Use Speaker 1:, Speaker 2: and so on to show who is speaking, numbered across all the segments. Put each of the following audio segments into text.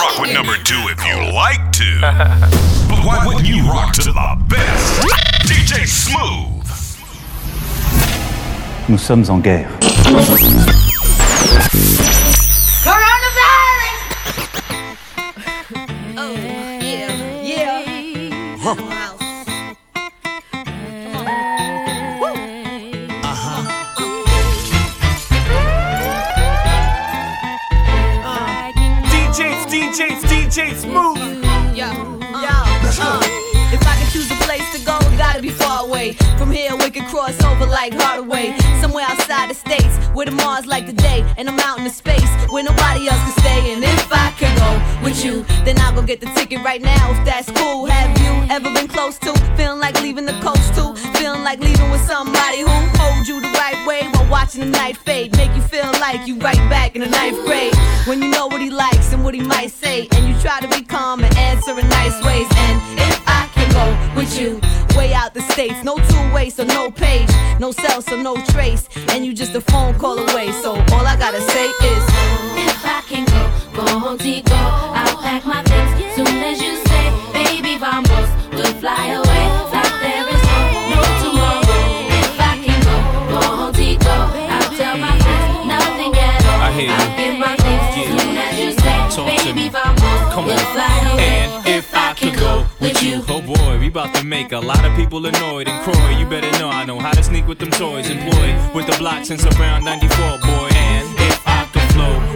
Speaker 1: rock with number two if you like to. but why wouldn't you rock to the best? DJ Smooth.
Speaker 2: Nous sommes en guerre.
Speaker 3: DJs, smooth.
Speaker 4: Far away. From here, we could cross over like Hardaway. Somewhere outside the states, where the Mars like the day, and I'm out in the space where nobody else can stay. And if I could go with you, then I'll go get the ticket right now. If that's cool, have you ever been close to feeling like leaving the coast too? Feeling like leaving with somebody who holds you the right way while watching the night fade, make you feel like you right back in the ninth grade. When you know what he likes and what he might say, and you try to be calm and answer in nice ways. And if I can go with you, way out the states, no two way, so no page, no cell, so no trace, and you just a phone call away. So all I gotta say is,
Speaker 5: If I can go, go home, go. I'll pack my things soon as you say, baby, vamos, we'll fly away like there is no, no tomorrow. If I can go, go contigo, I'll tell my friends nothing at all.
Speaker 3: I hear you.
Speaker 5: I'll get my things
Speaker 3: Yeah.
Speaker 5: soon as you say,
Speaker 3: Talk to
Speaker 5: baby,
Speaker 3: me.
Speaker 5: vamos,
Speaker 3: Come
Speaker 5: we'll
Speaker 3: on.
Speaker 5: fly away.
Speaker 3: And if I could go with you, boy, we about to make a lot of people annoyed. And Croy, you better know I know how to sneak with them toys. Employed with the blocks since around 94, boy. And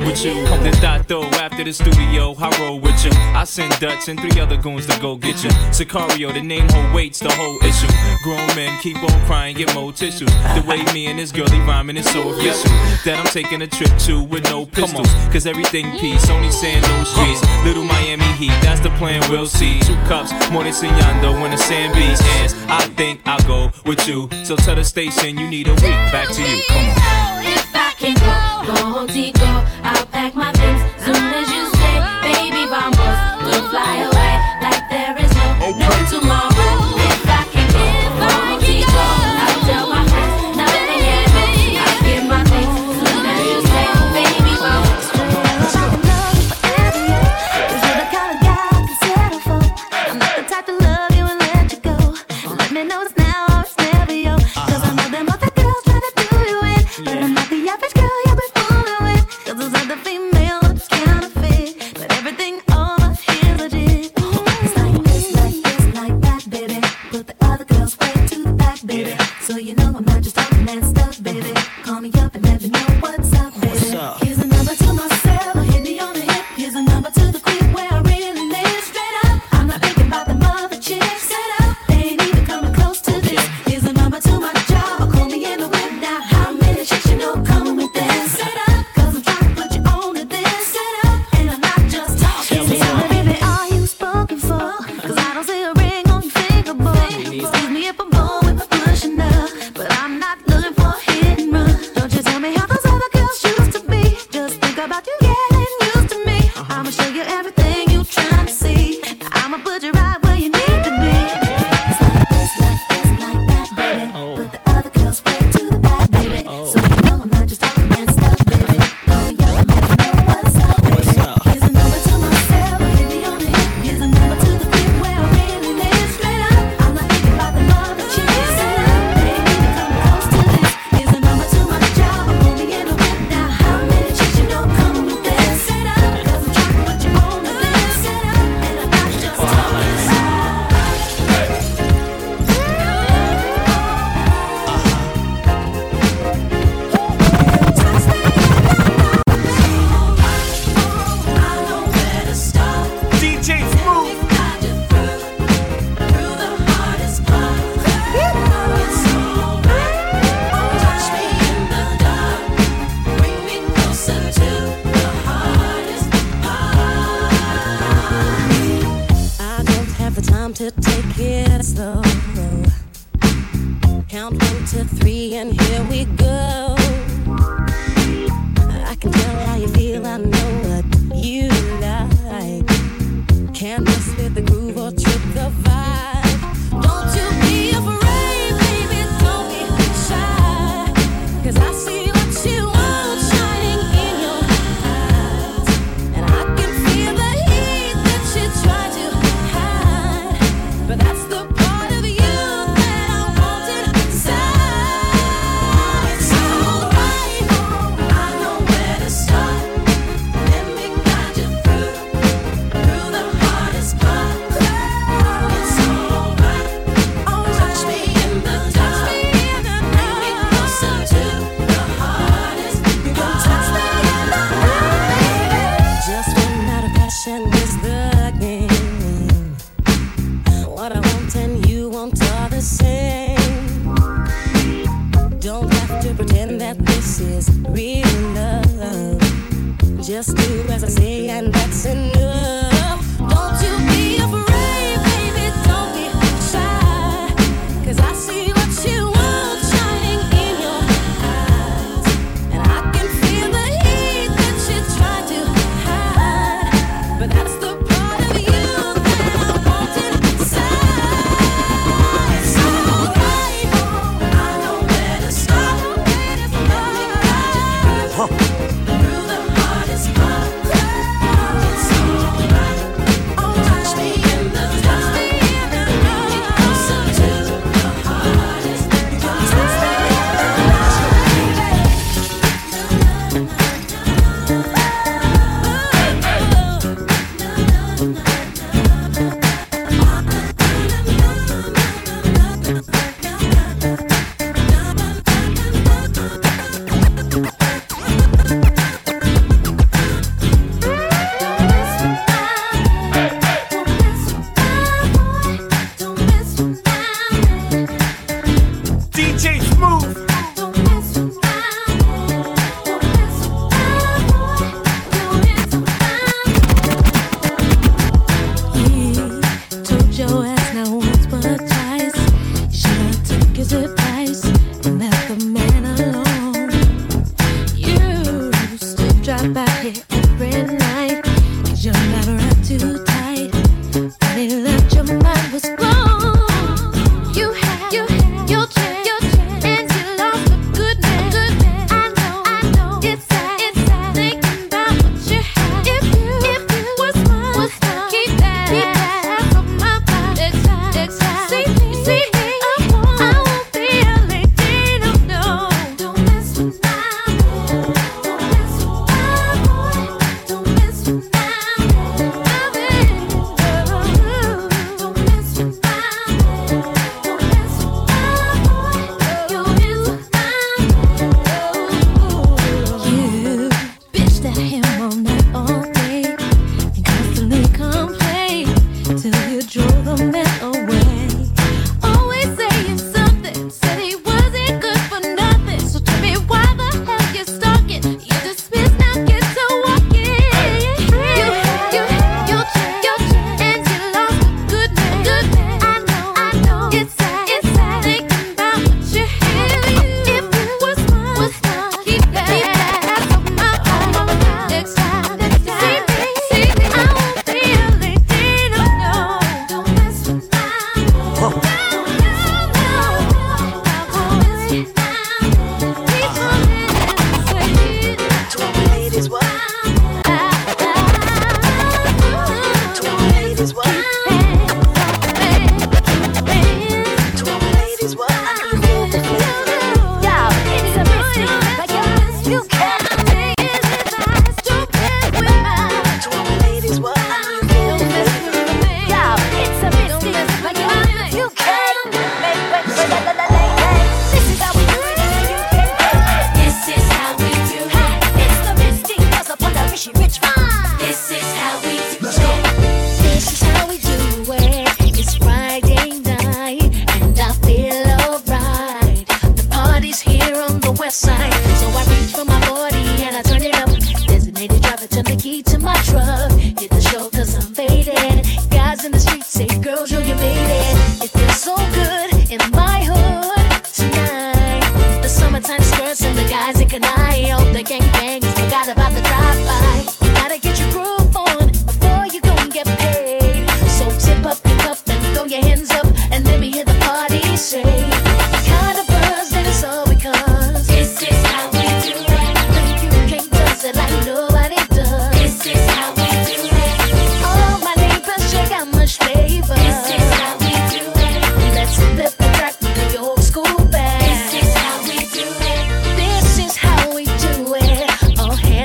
Speaker 3: with you, then that though after the studio, I roll with you. I send Dutch and three other goons to go get you. Sicario, the name whole weights the whole issue. Grown men keep on crying, get more tissues. The way me and this girlie rhyming is so official that I'm taking a trip to with no pistols. Cause everything peace, only saying no streets. Little Miami Heat, that's the plan, we'll see. Two cups, more than Signando when the sand beats ends. I think I'll go with you. So tell the station you need a week. Back to you, come on.
Speaker 5: If I can go, go contigo, I'll pack my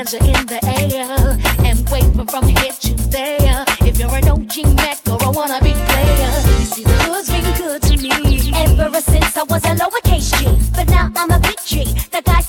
Speaker 6: vibes are in the air and waiting for me to you there. If you're an OG Mac or a wannabe player, you see the hood's been good to me ever since I was a lowercase G, but now I'm
Speaker 5: a big G. The guys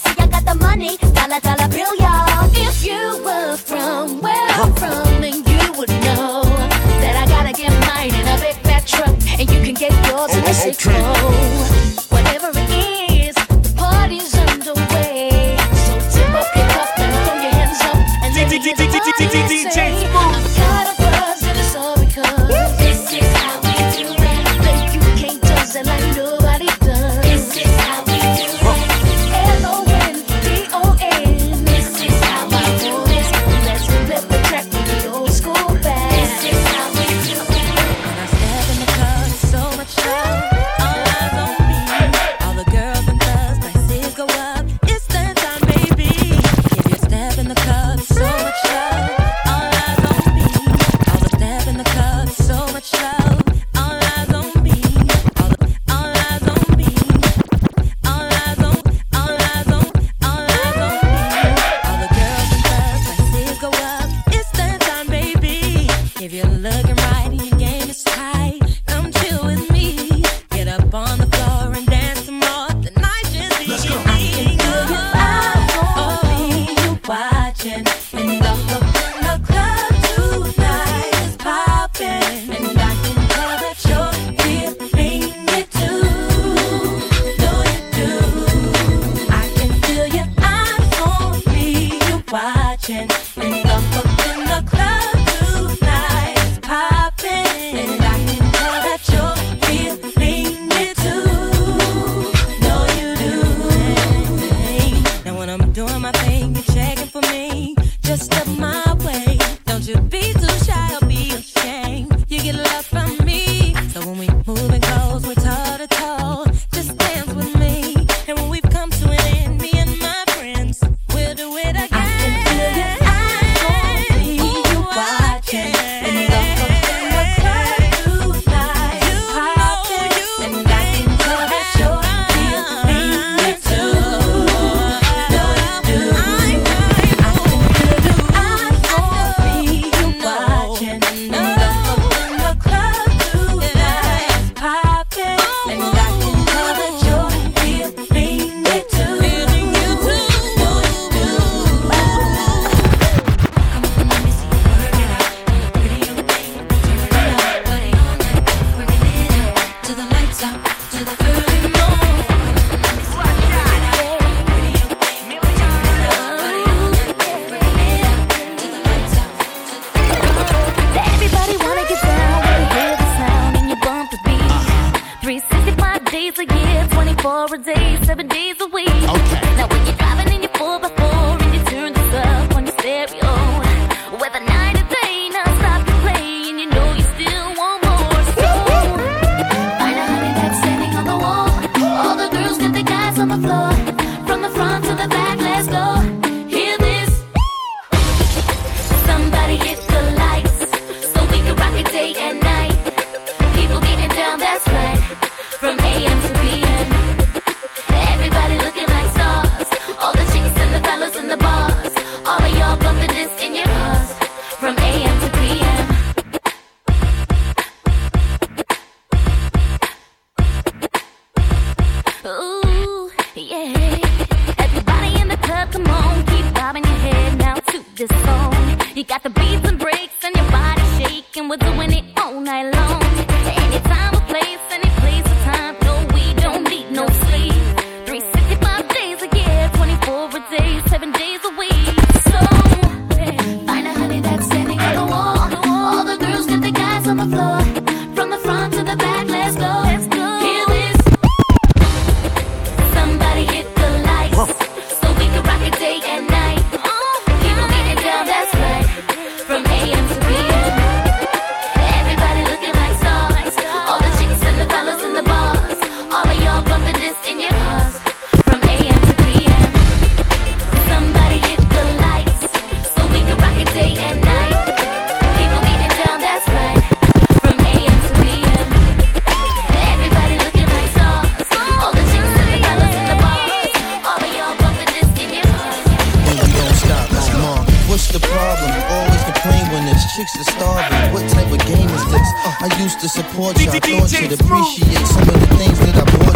Speaker 2: culture, I thought you'd appreciate some of the things that I brought.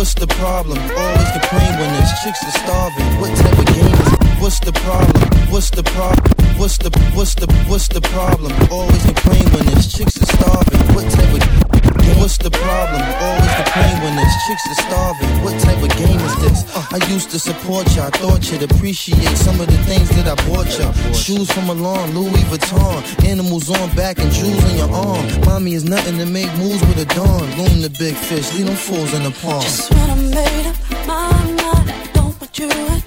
Speaker 2: What's the problem? Always complain when there's chicks are starving. What type of game is it? What's the problem? What's the problem? What's the what's the what's the problem? Always complain when there's chicks are starving. What type of What's the problem? Always complain when there's chicks are starving. What type of game is this? I used to support you. I thought you'd appreciate some of the things that I bought you. Shoes from Milan, Louis Vuitton, animals on back and jewels on your arm. Mommy is nothing to make moves with a dawn. Loom the big fish, leave them fools in the pond.
Speaker 7: Just when I made up my mind. I don't want you.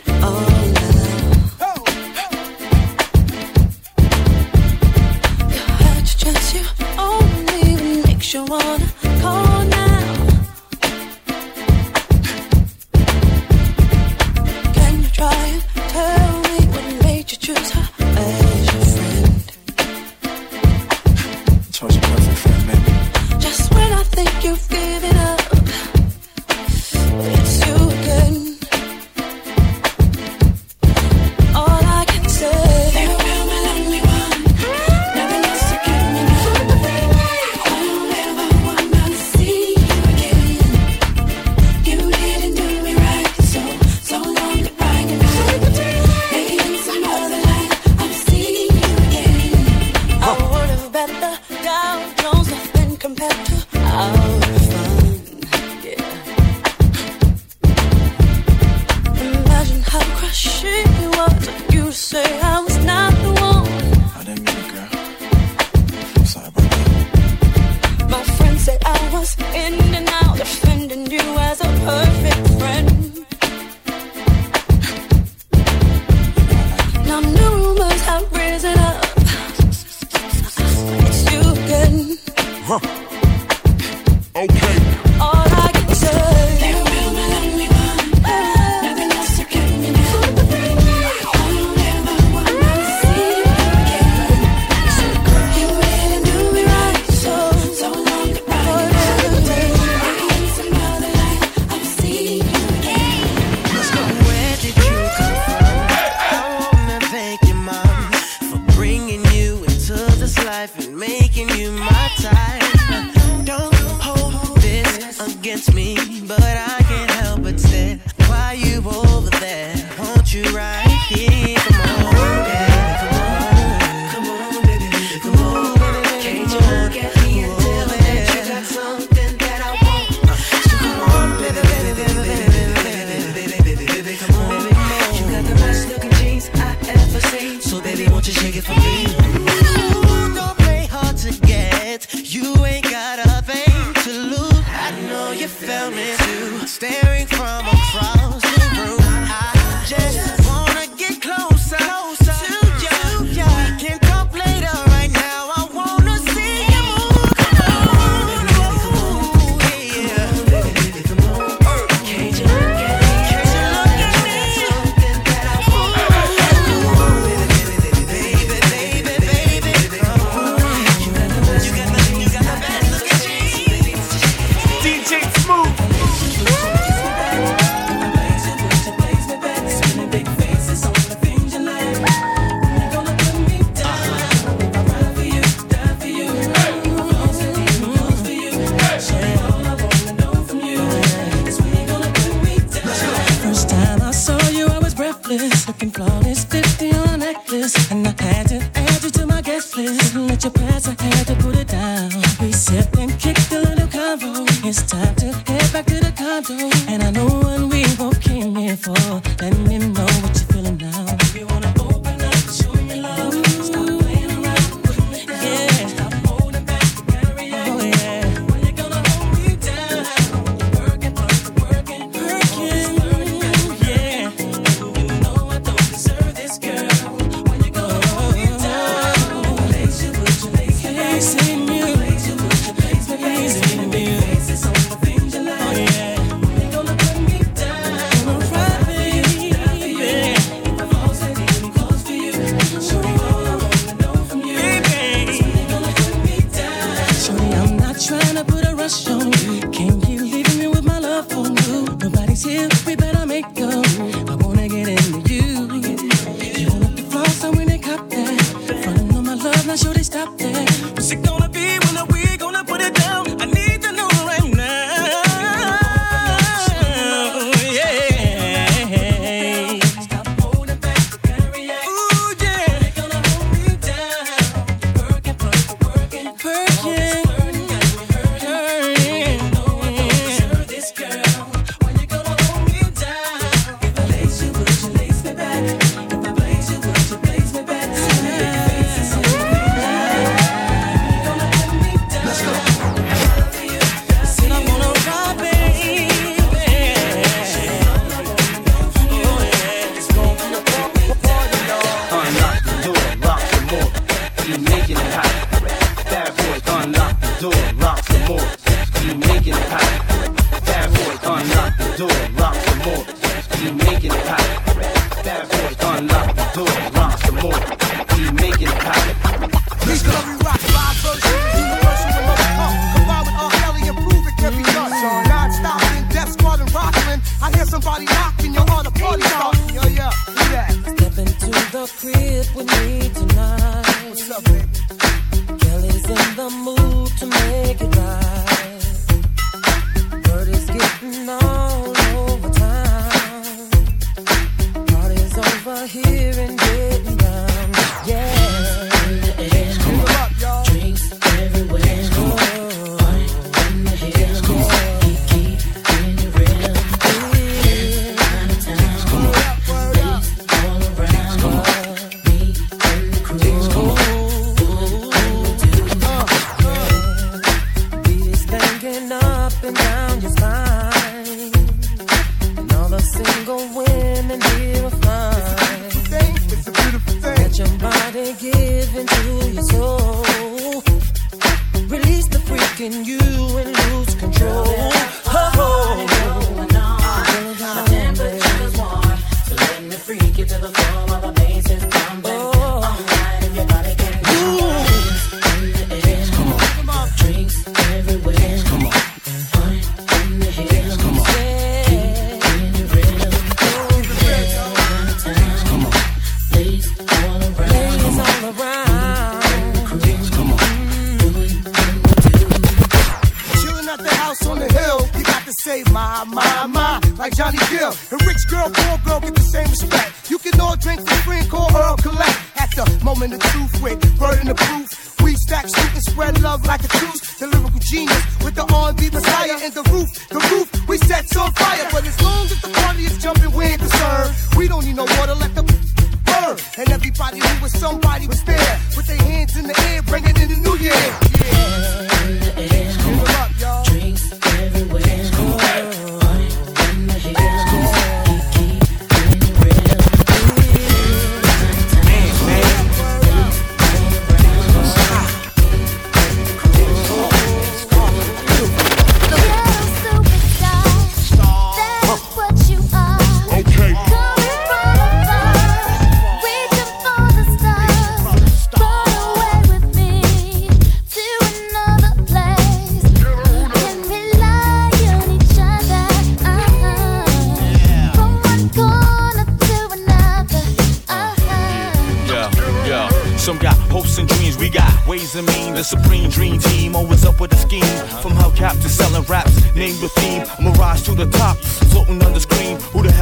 Speaker 8: but I can't help but stare. Why you over there? Won't you
Speaker 9: ride? combing the
Speaker 10: truth with word in the proof. We stack, shoot, and spread love like a truth. The lyrical genius with the R&B messiah and the roof, the roof we set on fire. But as long as the party is jumping, we ain't concerned. We don't need no water, let the burn. And everybody who was somebody was there with their hands in the air, bringing in the new year. Yeah.
Speaker 11: Supreme dream team, always up with a scheme. From hubcap to selling raps, name the theme. Rise to the top, floating on the screen.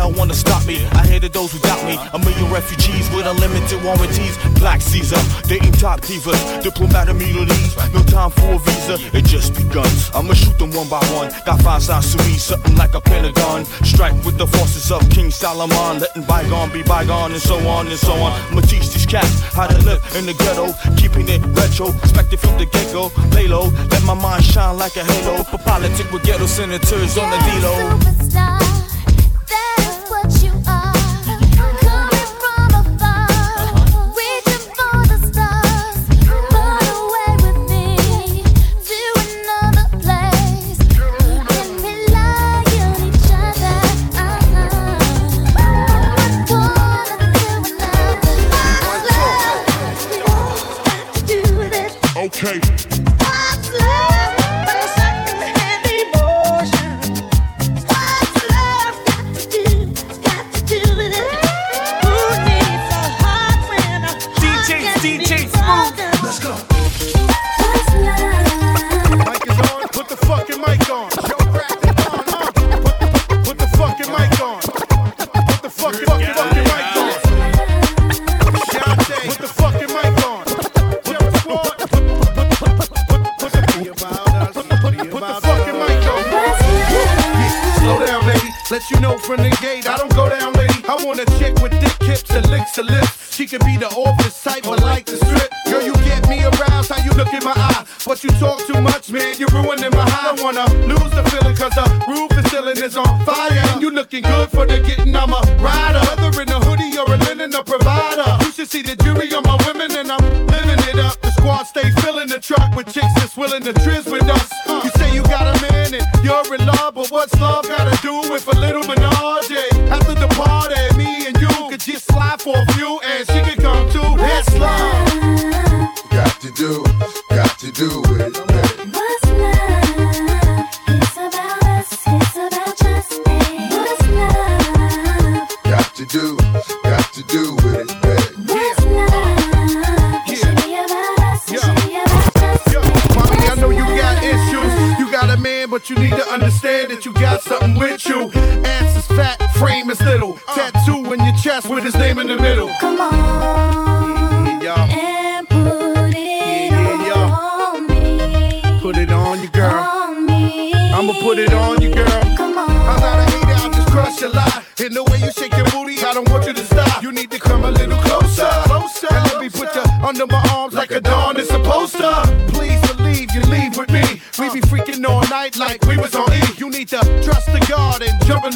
Speaker 11: Hell wanna stop me? I hated those who doubt me. A million refugees with unlimited warranties. Black Caesar, dating top divas, diplomatic immunities. No time for a visa, it just begun. I'ma shoot them one by one. Got five signs to me, something like a pentagon. Strike with the forces of King Solomon, letting bygone be bygone, and so on and so on. I'ma teach these cats how to live in the ghetto, keeping it retro, expected from the get go. Lay low, let my mind shine like a halo. For politic with ghetto senators on the D-Lo.
Speaker 12: Let you know from the gate, I don't go down, lady. I want a chick with thick hips and licks her lips. She could be the office type, but like the strip. Girl, you get me aroused, how you look in my eye. But you talk too much, man, you're ruining my high. I wanna lose the feeling, cause the roof is ceiling is on fire. And you looking good for the getting, I'm a rider. Whether in a hoodie or a linen, a provider. You should see the jury on my women, and I'm living it up. The squad stay filling the truck with chicks that's willing to trizz with us. What's love gotta do with a little menage? After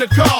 Speaker 12: the car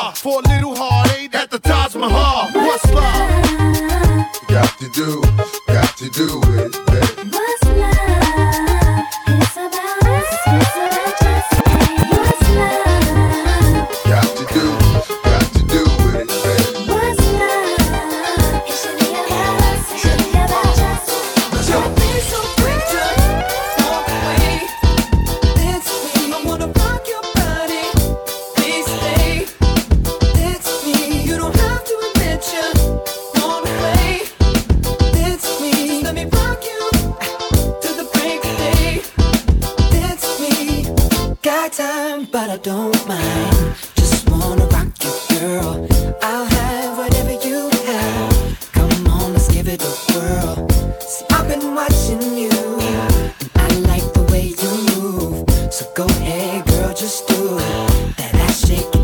Speaker 13: girl, just do. That ass shaking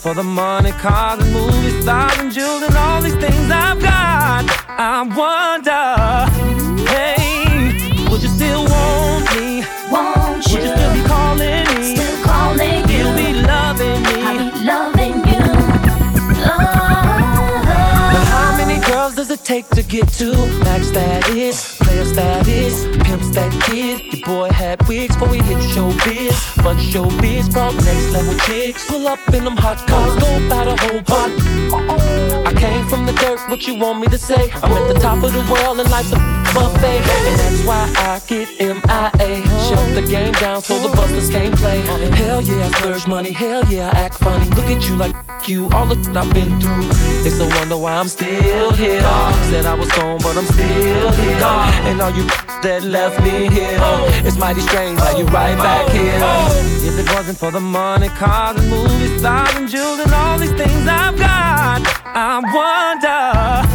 Speaker 14: for the money,
Speaker 15: cars and movie stars and jewels and all these things I've got. I wonder, hey, would you still want me?
Speaker 5: Won't
Speaker 15: would you? still be calling me?
Speaker 5: Still calling you.
Speaker 15: You'll be loving me.
Speaker 5: I'll be loving you. Oh.
Speaker 15: But how uh-huh. many girls does it take to get to max that is? pimps that is, pimps that kid. Your boy had wigs before we hit showbiz. But showbiz brought next level chicks. Pull up in them hot cars, go about a whole pot. I came from the dirt, what you want me to say? I'm at the top of the world and life's a buffet. And that's why I get MIA. Shut the game down so the busters can't play. Hell yeah, I splurge money, hell yeah, I act funny. Look at you like you, all the I've been through. It's no wonder why I'm still here. Said I was gone, but I'm still here. And all you that left me here. Oh. It's mighty strange how oh. you right back oh. here. If it wasn't for the money, cars and movie stars and jewels and all these things I've got, I wonder.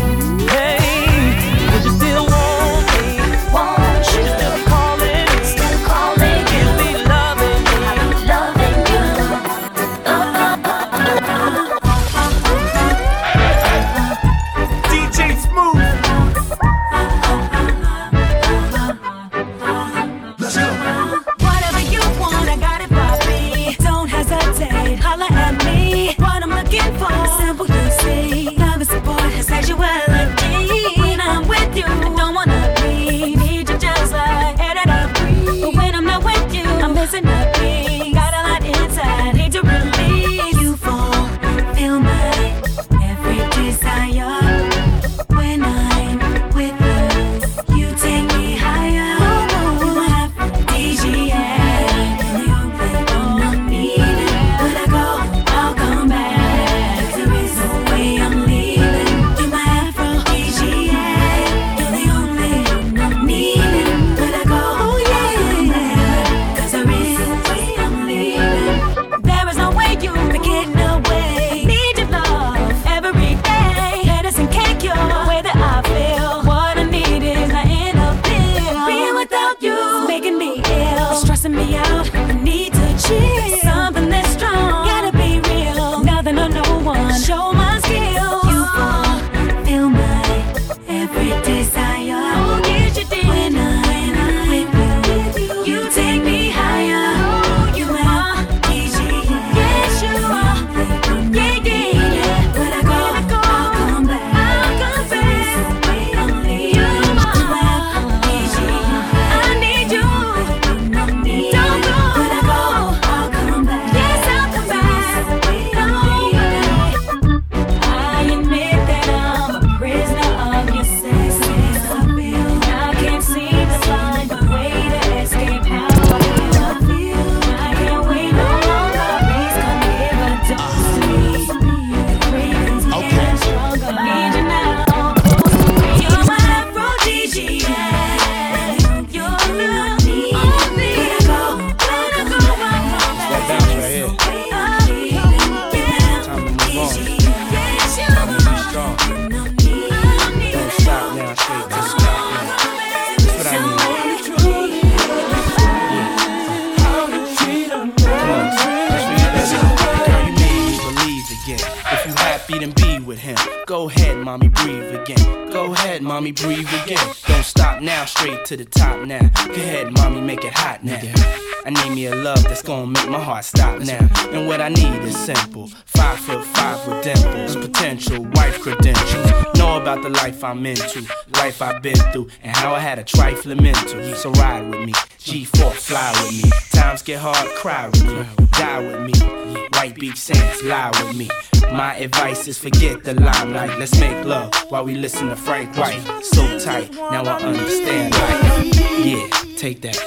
Speaker 4: I'm
Speaker 16: into, life I've been through, and how I had a trifling mental. So ride with me, G4, fly with me. Times get hard, cry with me, die with me. White Beach Saints, lie with me. My advice is forget the limelight. Let's make love while we listen to Frank White. So tight, now I understand life. Yeah, take that.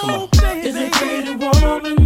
Speaker 16: Come on.
Speaker 6: Is a pretty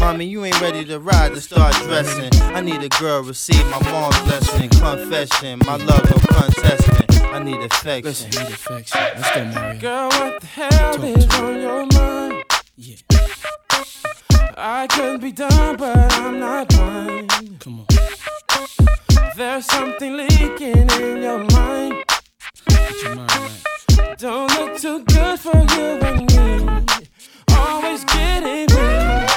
Speaker 2: Mommy, you ain't ready to ride to start dressing. I need a girl receive my mom's blessing, confession. My love no contesting. I need affection.
Speaker 16: Listen, need affection. Let's go, Mario.
Speaker 6: Girl, what the hell is on your mind?
Speaker 16: Yeah.
Speaker 6: I could be done, but I'm not blind.
Speaker 16: Come on.
Speaker 6: There's something leaking in your mind.
Speaker 16: Get your mind right.
Speaker 6: Don't look too good for you and me. Always getting me.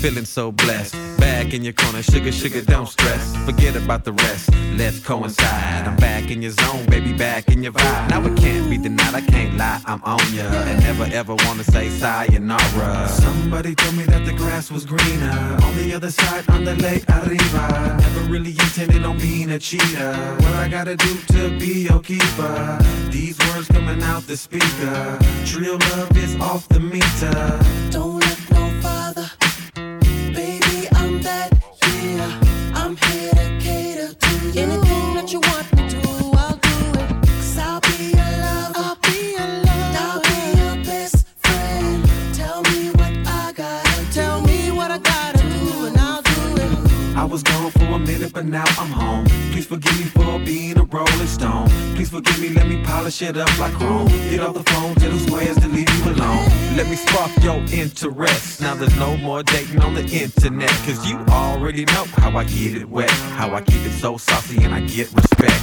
Speaker 17: Feeling so blessed. Back in your corner, sugar, sugar, don't stress. Forget about the rest, let's coincide. I'm back in your zone, baby, back in your vibe. Now it can't be denied, I can't lie, I'm on ya. And never ever wanna say sayonara. Somebody told me that the grass was greener on the other side, on the lake arriba. Never really intended on being a cheater. What I gotta do to be your keeper? These words coming out the speaker. Trill love is off the meter.
Speaker 8: Don't that yeah. I'm here to cater to you. Anything that you want me to, I
Speaker 17: was gone for a minute, but now I'm home. Please forgive me for being a rolling stone. Please forgive me, let me polish it up like chrome. Get off the phone, tell the squares to leave you alone. Let me spark your interest. Now there's no more dating on the internet. Cause you already know how I get it wet. How I keep it so saucy and I get respect.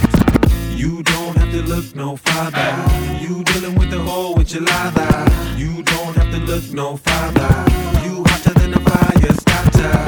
Speaker 17: You don't have to look no farther. You dealing with the whole with your lather. You don't have to look no farther. You hotter than a fire starter.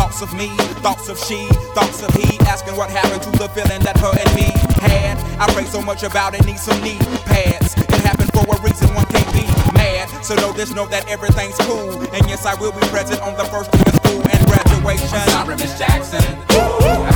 Speaker 18: Thoughts of me, thoughts of she, thoughts of he. Asking what happened to the feeling that her and me had. I pray so much about it, need some knee pads. It happened for a reason, one can't be mad. So know this, know that everything's cool. And yes, I will be present on the first day of school and graduation. Sorry, Miss Jackson. Ooh,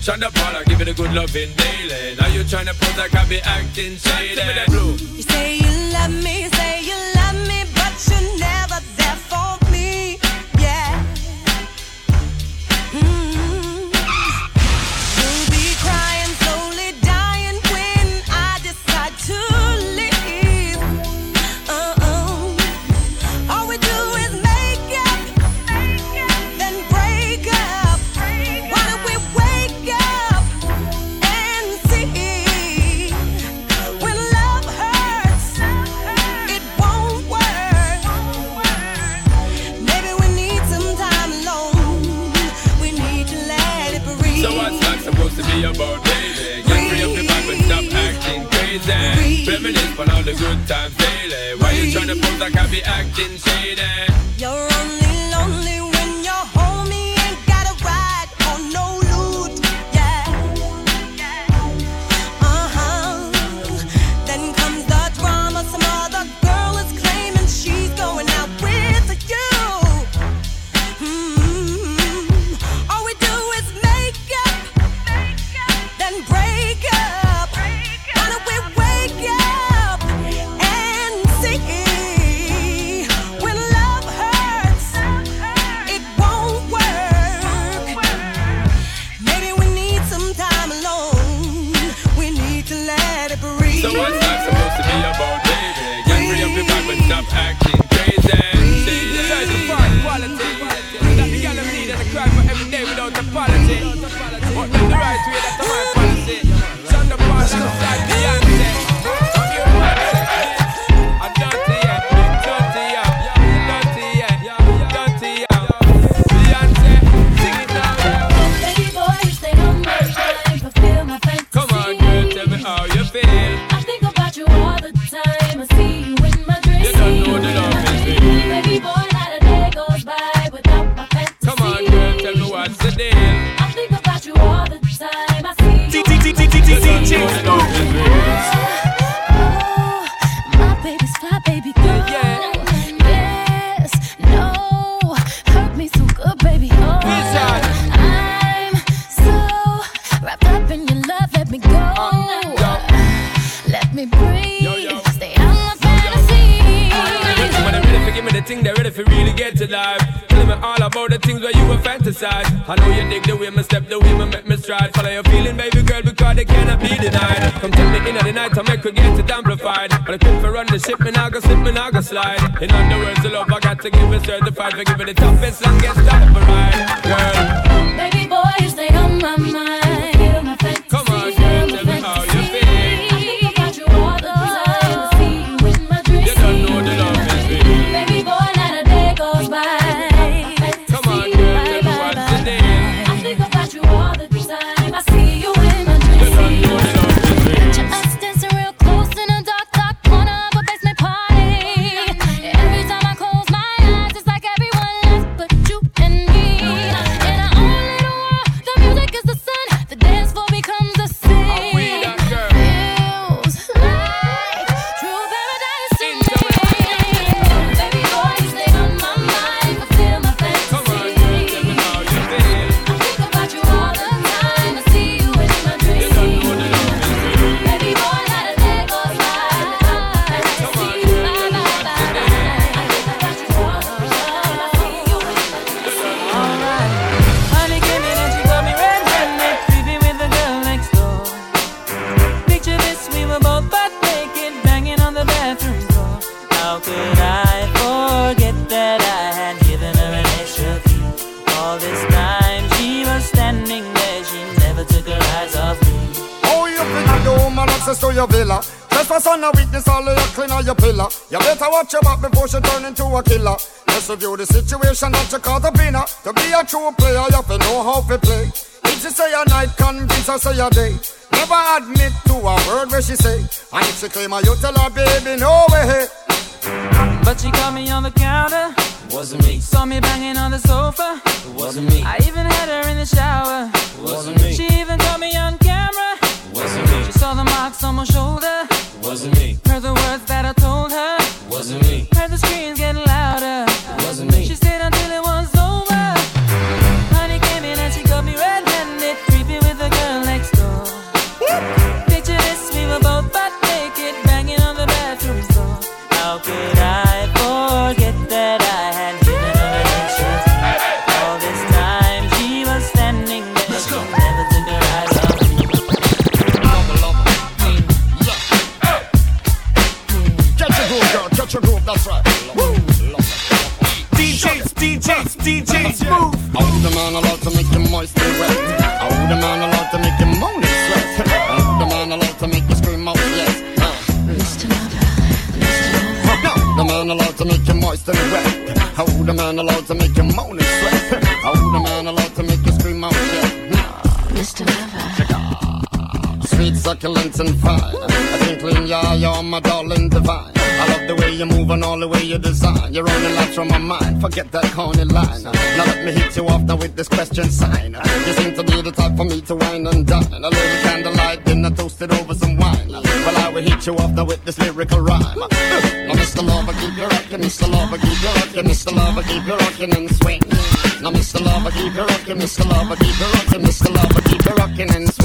Speaker 19: Shonda Paula, give it a good loving daily. Now you tryna pose like I be acting shady.
Speaker 8: You say you love me, say you love me, but you're never the
Speaker 20: good time feeling. Why you tryna pose like I be acting shady?
Speaker 19: You're
Speaker 20: me
Speaker 5: breathe. Yo, yo. Stay my fantasy.
Speaker 20: When I'm ready for give me the thing, they're ready for really get to life. Tell me all about the things where you were fantasize. I know you dig the way my step, the way my make me stride. Follow your feeling, baby girl, because they cannot be denied. Come me in the night, I make her get it amplified. But run the ship, go slip, go slide. In other words, the love I got to give is certified. For giving the toughest, for mine, girl.
Speaker 5: Baby boy, stay on my mind.
Speaker 20: Come on.
Speaker 21: your pillar. You better watch your back before she turn into a killer. Let's review the situation that you call the winner. To be a true player, you have to know how to play. If she say a night, convince her say a day. Never admit to a word where she say. And if she claim her, you tell her, baby, no way.
Speaker 8: But she caught me on the counter.
Speaker 16: Wasn't me.
Speaker 8: Saw me banging on the sofa.
Speaker 16: Wasn't me.
Speaker 8: I even had her in the shower.
Speaker 16: Wasn't me.
Speaker 8: She even caught me on camera.
Speaker 16: Wasn't me.
Speaker 8: She saw the marks on my shoulder.
Speaker 16: Wasn't me.
Speaker 8: Heard the words that I
Speaker 16: wasn't me.
Speaker 8: Heard the screams getting louder.
Speaker 16: It Wasn't me.
Speaker 8: She stayed on. All
Speaker 21: the way you design. You're only lights from my mind. Forget that corny line. Now let me hit you off now with this question sign. You seem to be the type for me to wine and dine. A little candlelight dinner toasted over some wine. Well, I will hit you off now with this lyrical rhyme. Now, Mr. Lover, keep you rockin', Mr. Lover, keep you rockin', Mr. Lover, keep you rockin' and swing. Now, Mr. Lover, keep you rockin', Mr. Lover, keep you rockin', Mr. Lover, keep you rockin' and swing.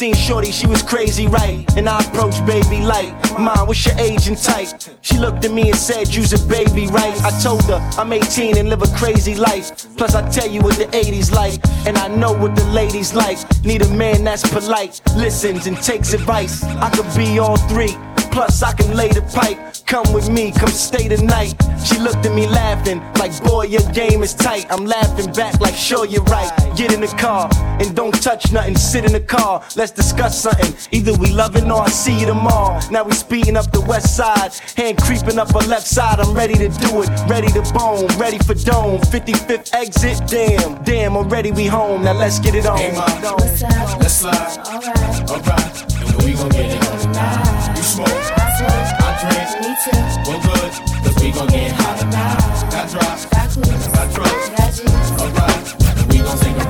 Speaker 22: Seen Shorty, she was crazy, right? And I approached baby light. Mom, what's your age and type? She looked at me and said, You's a baby, right? I told her I'm 18 and live a crazy life. Plus, I tell you what the 80s like, and I know what the ladies like. Need a man that's polite, listens and takes advice. I could be all three. Plus, I can lay the pipe. Come with me, come stay the night. She looked at me laughing, like, boy, your game is tight. I'm laughing back, like, sure, you're right. Get in the car and don't touch nothing. Sit in the car, let's discuss something. Either we loving or I see you tomorrow. Now we speeding up the west side, hand creeping up her left side. I'm ready to do it, ready to bone, ready for dome. 55th exit, damn, damn, already we home. Now let's get it on.
Speaker 23: Hey, ma. Let's slide. Alright. alright, And we gon' get it on tonight. You smoke. I drink. Me too. Well, good. Cause we gon' get hot tonight. Got drops. Got drugs, got trucks. Alright. And we gon' take a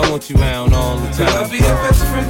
Speaker 17: I want you around all the time. Will I be your best friend?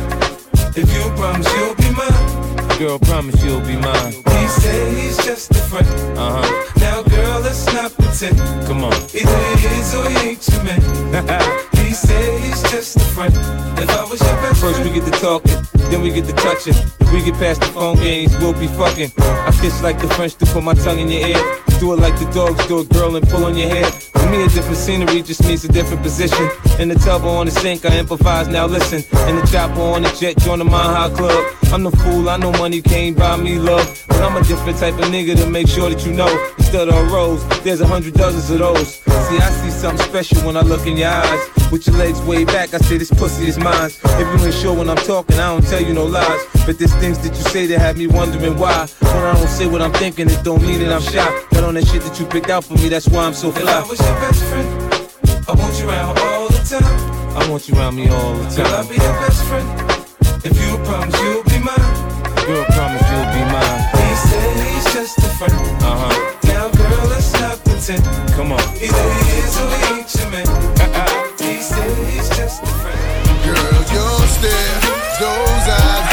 Speaker 17: If you promise you'll be mine. Girl, promise you'll be mine.
Speaker 23: He said he's just a friend.
Speaker 17: Uh huh.
Speaker 23: Now, girl, let's not pretend.
Speaker 17: Come on.
Speaker 23: Either he is or he ain't your man. he said he's a. The friend? If a a I was your best
Speaker 17: First we get to talking, then we get to touching. If we get past the phone games, we'll be fucking. I kiss like the French to put my tongue in your ear. Do it like the dogs do it, girl, and pull on your hair. For me, a different scenery just means a different position. In the tub or on the sink, I improvise, now listen. In the chopper on the jet, join the Mile High Club. I'm the fool, I know money can't buy me love. But I'm a different type of nigga to make sure that you know. Instead of a rose, there's a hundred dozens of those. See, I see something special when I look in your eyes. With your legs way back, I say this pussy is mine. If you ain't sure when I'm talking, I don't tell you no lies. But there's things that you say that have me wondering why. When I don't say what I'm thinking, it don't mean that I'm shy. But on that shit that you picked out for me, that's why I'm so
Speaker 23: if I
Speaker 17: fly.
Speaker 23: was your best friend, I want you around all the time.
Speaker 17: I want you around me all the
Speaker 23: Will
Speaker 17: I'll
Speaker 23: be your best friend? If you promise you'll be mine.
Speaker 17: Girl, promise you'll be mine.
Speaker 23: He said he's just a friend.
Speaker 17: Uh huh.
Speaker 23: Now, girl, let's not pretend.
Speaker 17: Come on.
Speaker 23: Either he is or he ain't your man.
Speaker 14: Girl, your stare, those eyes, eyes.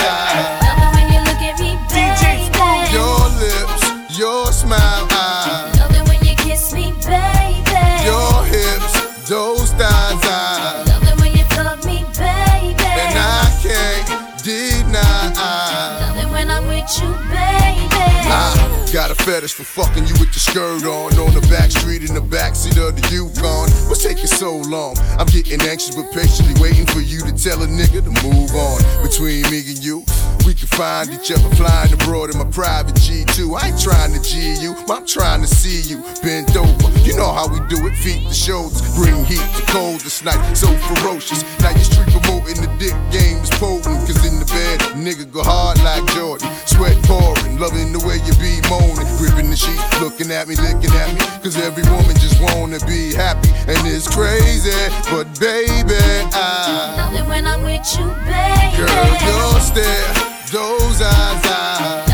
Speaker 14: Fetish for fucking you with your skirt on on the back street in the backseat of the Yukon. What's taking so long? I'm getting anxious but patiently waiting for you to tell a nigga to move on. Between me and you, we can find each other flying abroad in my private G2. I ain't trying to G you, but I'm trying to see you bent over. You know how we do it, feet to shoulders, bring heat to cold this night, so ferocious. Now you street promoting the dick game is potent, cause in the bed, nigga go hard like Jordan. Sweat pouring, loving the way you be moaning, gripping the sheet, looking at me, licking at me, cause every woman just wanna be happy, and it's crazy, but baby, I.
Speaker 5: Love it when I'm with you, baby.
Speaker 14: Girl, your stare, those eyes, eyes.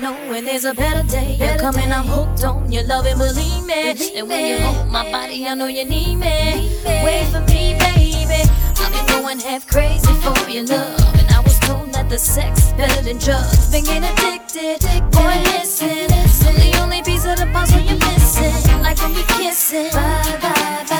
Speaker 6: know when there's a better day. You're coming, I'm hooked on your love and believe me. Believe and when you hold my body, I know you need me. Wait for me, baby. I've been going half crazy for your love. And I was told that the sex is better than drugs. Been getting addicted, boy, listen. I'm the only piece of the puzzle you're missing. Like when we kissing. Bye, bye, bye.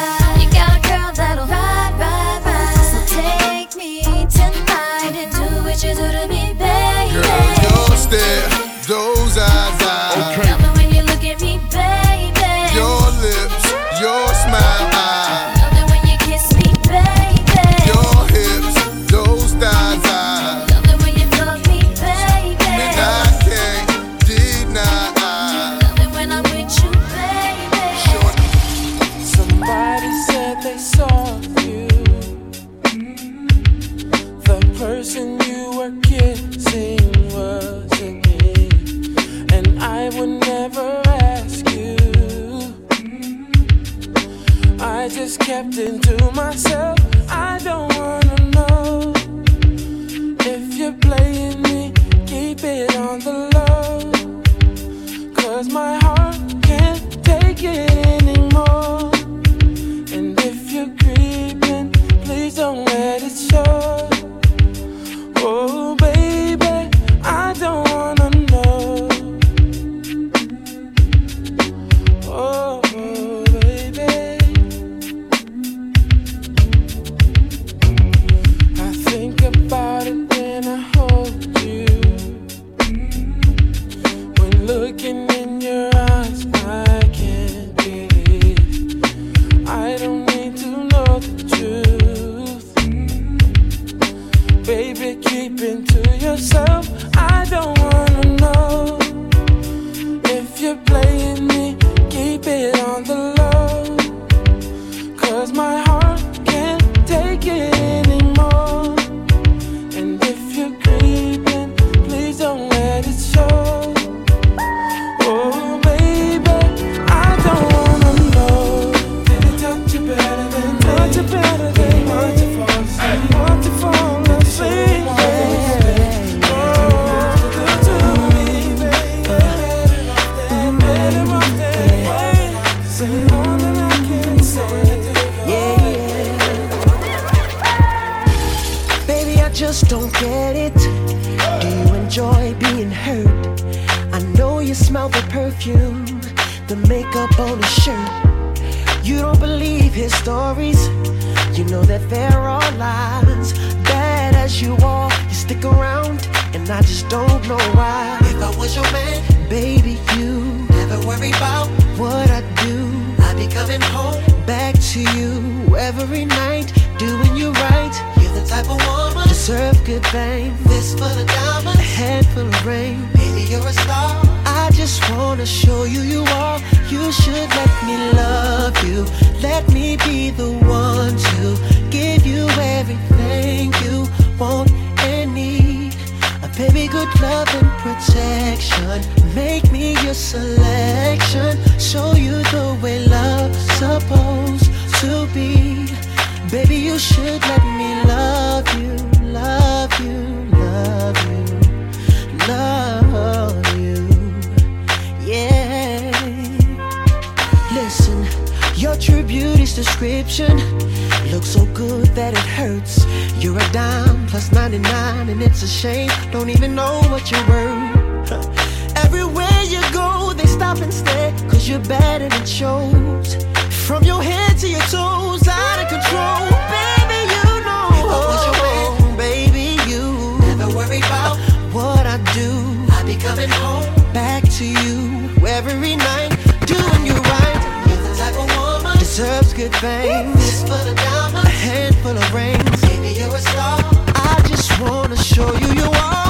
Speaker 8: coming home back to you every night, doing you right. You're the type of woman deserves good things. Fist full of diamonds, a handful of rings. Maybe you're a star. I just wanna show you you are.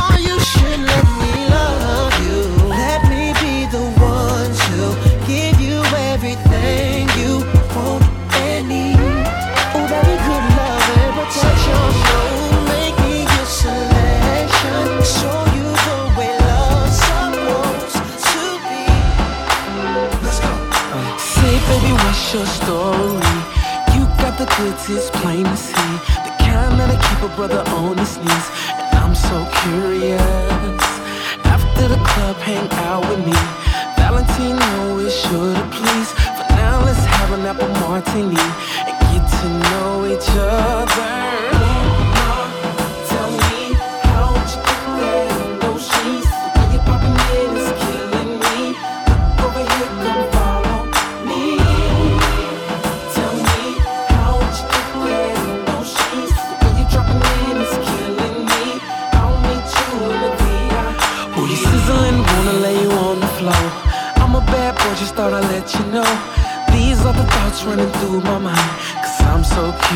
Speaker 9: brother on his knees. And I'm so curious. After
Speaker 6: the club, hang out with me. Valentino is sure to please. For now, let's have an apple martini and get to know each other.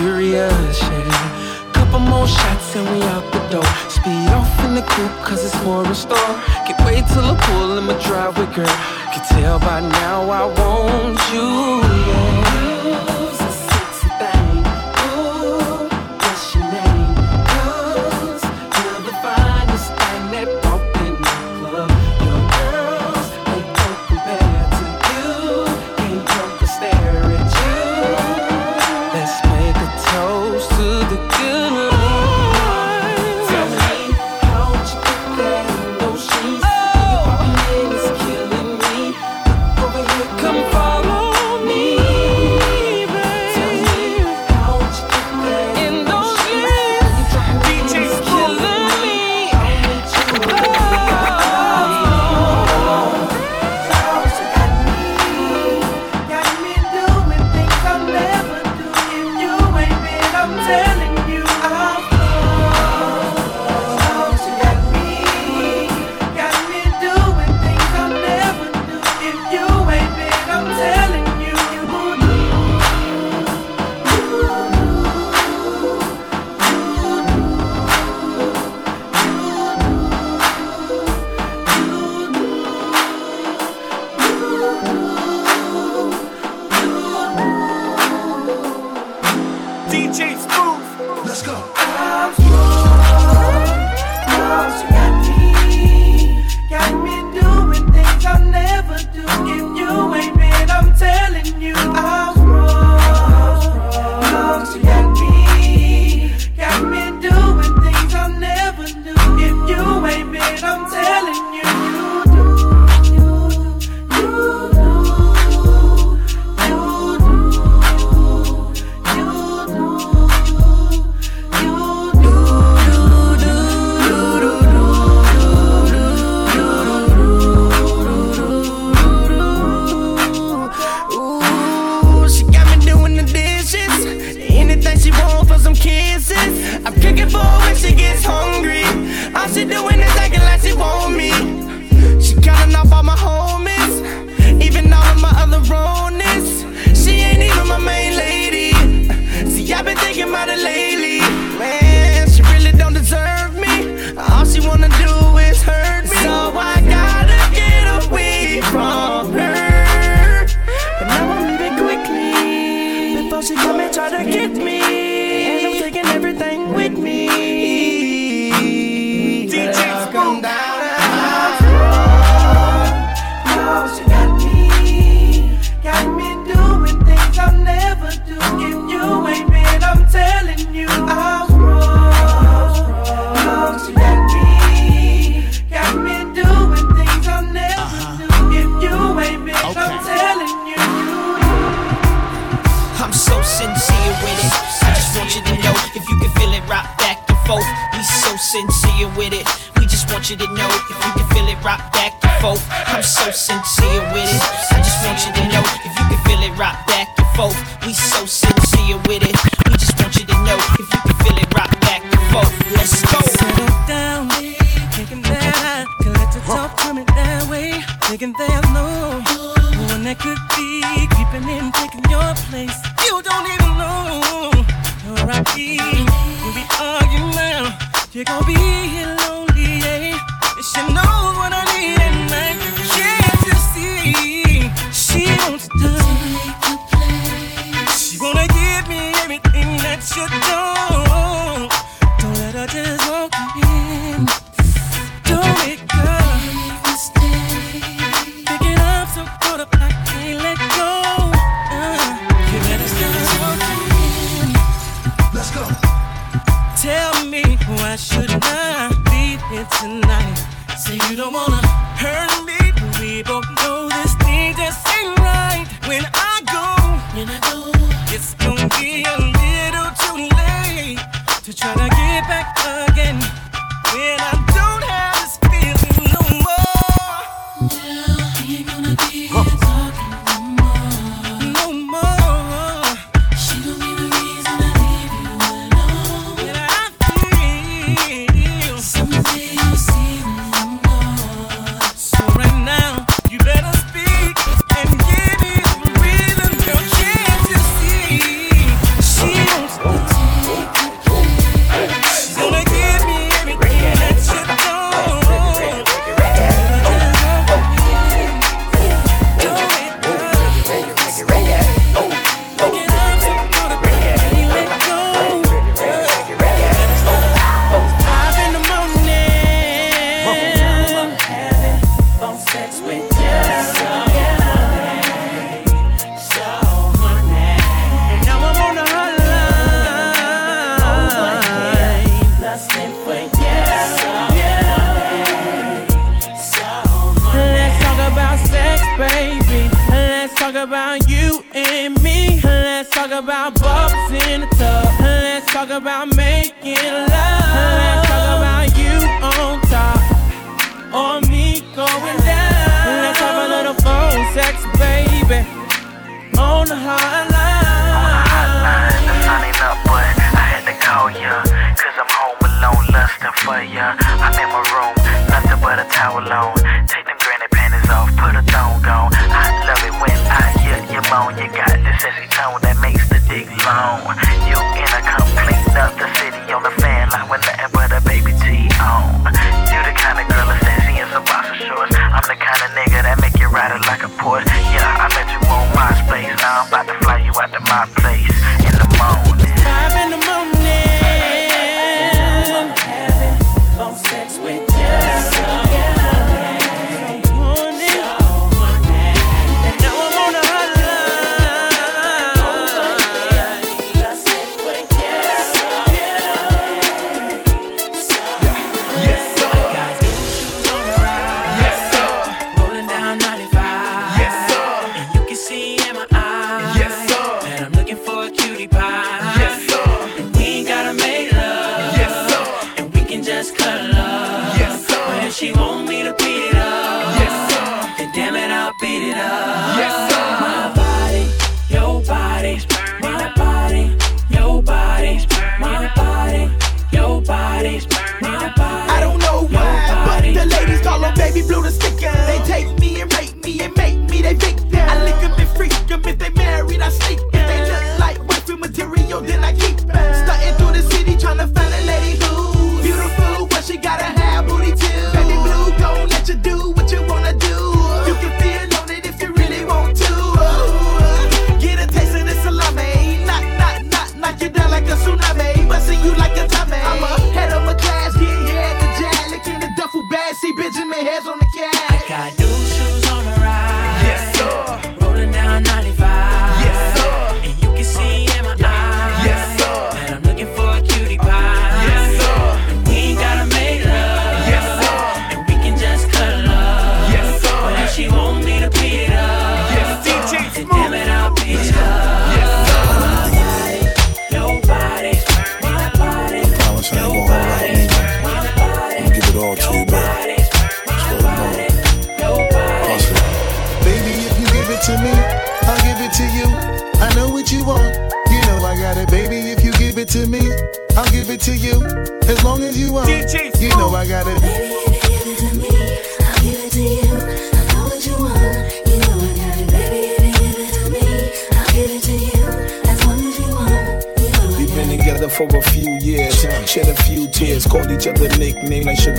Speaker 6: furious, yeah. Couple more shots and we out the door. Speed off in the coupe cause it's more in store. Get way till the pool in my driveway, girl. Can tell by now
Speaker 24: I want you,
Speaker 8: yeah.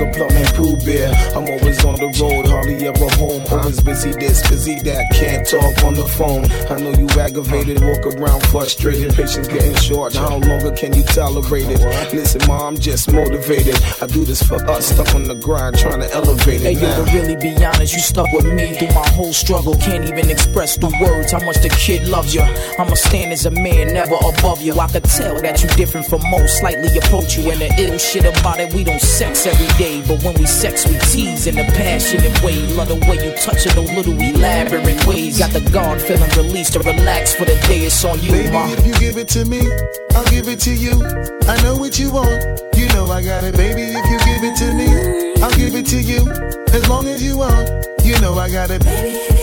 Speaker 25: Sugar Plum and Pooh Bear. I'm always on the road, hardly ever home, always busy this, busy that, can't talk on the phone. I know you aggravated, walk around frustrated, patience getting short. How longer can you tolerate it? Listen, ma, I'm just motivated. I do this for us, stuck on the grind, trying to elevate it.
Speaker 26: Hey
Speaker 25: yo,
Speaker 26: to really be honest, you stuck with me through my whole struggle. Can't even express through words how much the kid loves you. I'ma stand as a man, never above you. I could tell that you different from most, slightly approach you. And the ill shit about it, we don't sex every day. But when we sex, we tease in a passionate way. Love the way you touch it, those little elaborate ways. Got the guard feeling released to relax for the day. It's on you,
Speaker 5: Baby,
Speaker 26: ma.
Speaker 5: if you give it to me, I'll give it to you. I know what you want. You know I got it, baby. If you give it to me, I'll give it to you. As long as you want. You know I got it. Baby,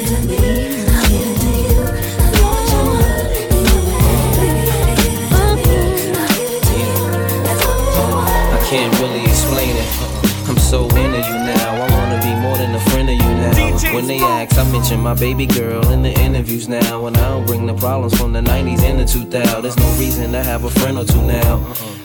Speaker 27: Can't really explain it. Uh, I'm so into you now. I wanna be more than a friend of you now. When they ask, I mention my baby girl in the interviews now. And I don't bring the problems from the 90s and the 2000s. There's no reason to have a friend or two now.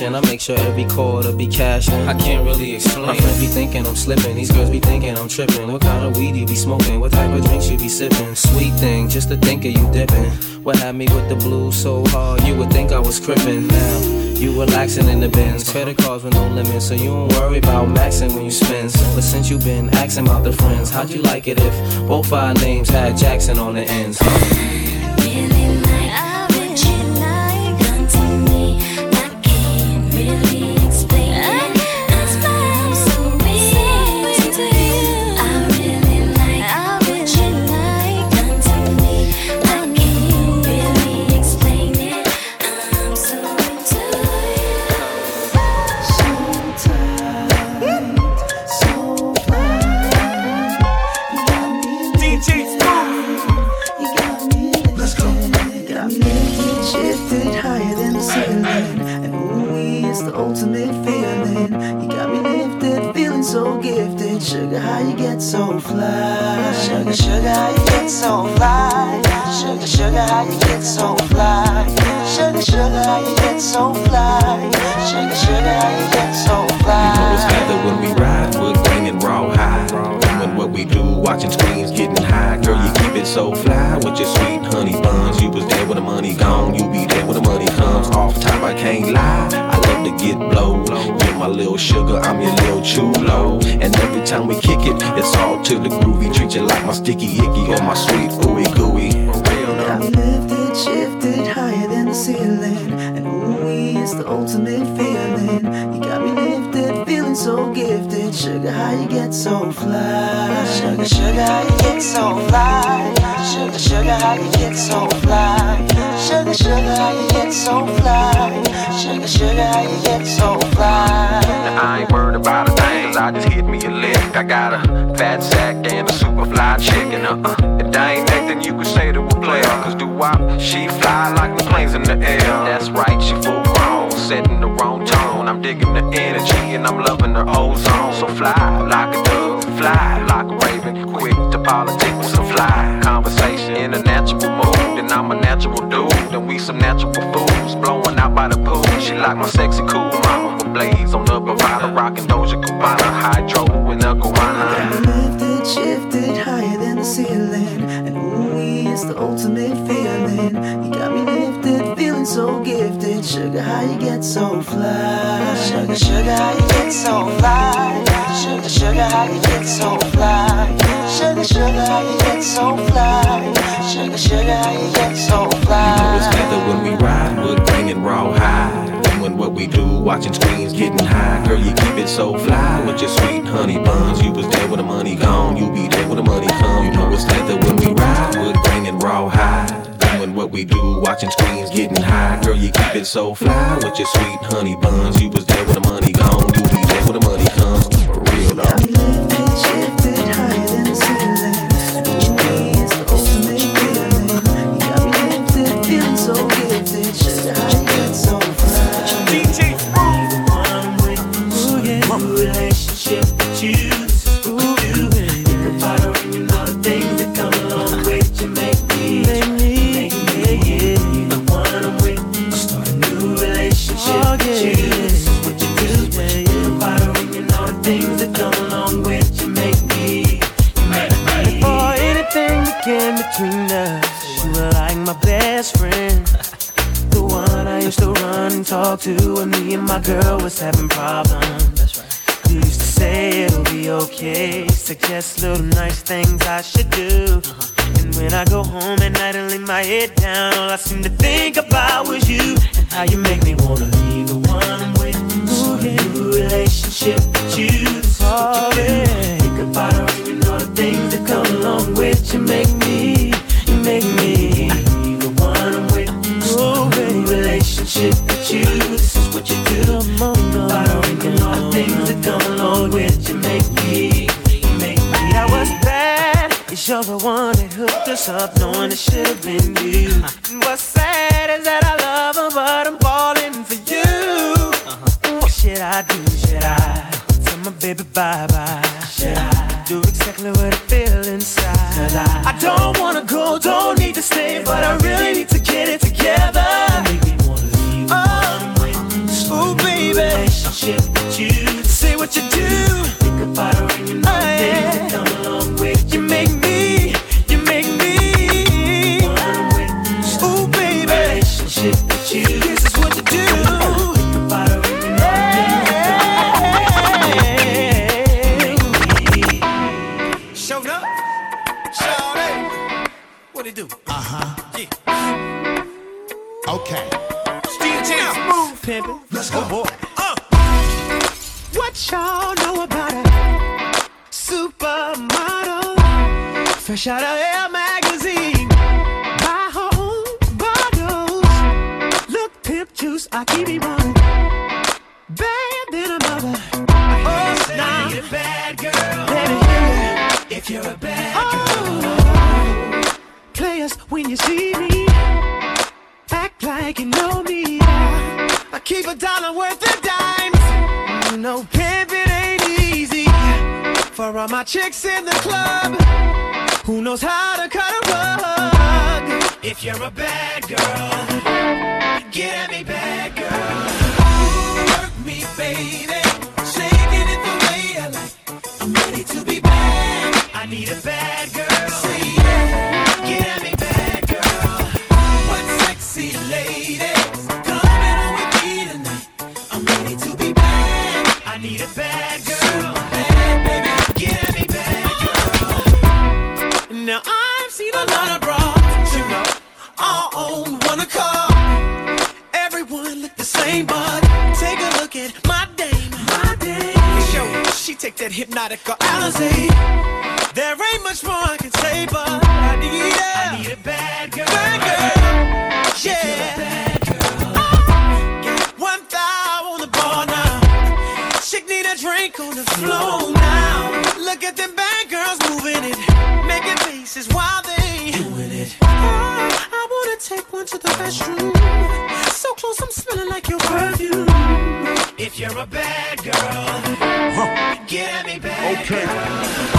Speaker 27: I make sure every quarter be cashing. I can't really explain. My friends be thinking I'm slipping, these girls be thinking I'm tripping. What kind of weed you be smoking? What type of drinks you be sipping? Sweet thing, just to think of you dipping. What had me with the blues so hard, you would think I was crippin' now. You relaxing in the bins, credit cards with no limits, so you don't worry about maxing when you spend. But since you been asking about the friends, how'd you like it if both our names had Jackson on the ends?
Speaker 28: It's the ultimate feeling. You got me lifted, feeling so gifted. Sugar, how you get so fly? Sugar, sugar, how you get so fly? Sugar, sugar, how you get so fly? Sugar, sugar, how you get so fly? Sugar, sugar, how you get so fly?
Speaker 17: Now, I ain't worried about a thing, cause I just hit me a lick. I got a fat sack and a super fly chicken. Uh uh. If that ain't nothing you could say to a player, cause do wop, she fly like the planes in the air. That's right, she full grown, setting the wrong tone. I'm digging the energy and I'm loving her ozone. So fly like a dove, fly like a raven. Quick to politics, some fly conversation in a natural mood. And I'm a natural dude, and we some natural fools blowing out by the pool. She like my sexy cool mama with blades on the Bravada, rocking Doja Cubana, hydro in the guana.
Speaker 28: Lifted, shifted higher than the ceiling. And ooh, it's the ultimate feeling. You got me lifted, so gifted. Sugar, how you get so fly? Sugar, sugar, how you get so fly? Sugar, sugar, how you get so fly? Sugar, sugar, how you get so fly? Sugar, sugar, how you get so
Speaker 17: You know it's better when we ride, we're bringing raw high. Doing what we do, watching screens, getting high. Girl, you keep it so fly with your sweet honey buns. You was there when the money gone, you be there when the money come. You know it's better when we ride, we're bringing raw high. Doing what we do, watching screens, getting high. Girl, you keep it so fly with your sweet honey buns. You was there when the money gone,
Speaker 9: talk to when me and my girl was having problems. That's right. You used to say it'll be okay, suggest little nice things I should do. Uh-huh. And when I go home at night and lay my head down, all I seem to think about was you and how you make me wanna be the one I'm with. Ooh, new relationship with you up knowing it should have been you. What's sad is that I love her, but I'm falling for you. Uh-huh. What should I do? Should I tell my baby bye There ain't much more I can say, but I need a
Speaker 23: bad girl.
Speaker 9: Bad girl. Yeah. Uh, one thigh on the bar now. Chick need a drink on the floor now. Look at them bad girls moving it. Making faces while they doing it. Uh, I wanna take one to the restroom. So close, I'm smelling like your perfume.
Speaker 23: If you're a bad girl, huh. give me back.
Speaker 29: Okay.
Speaker 23: Girl.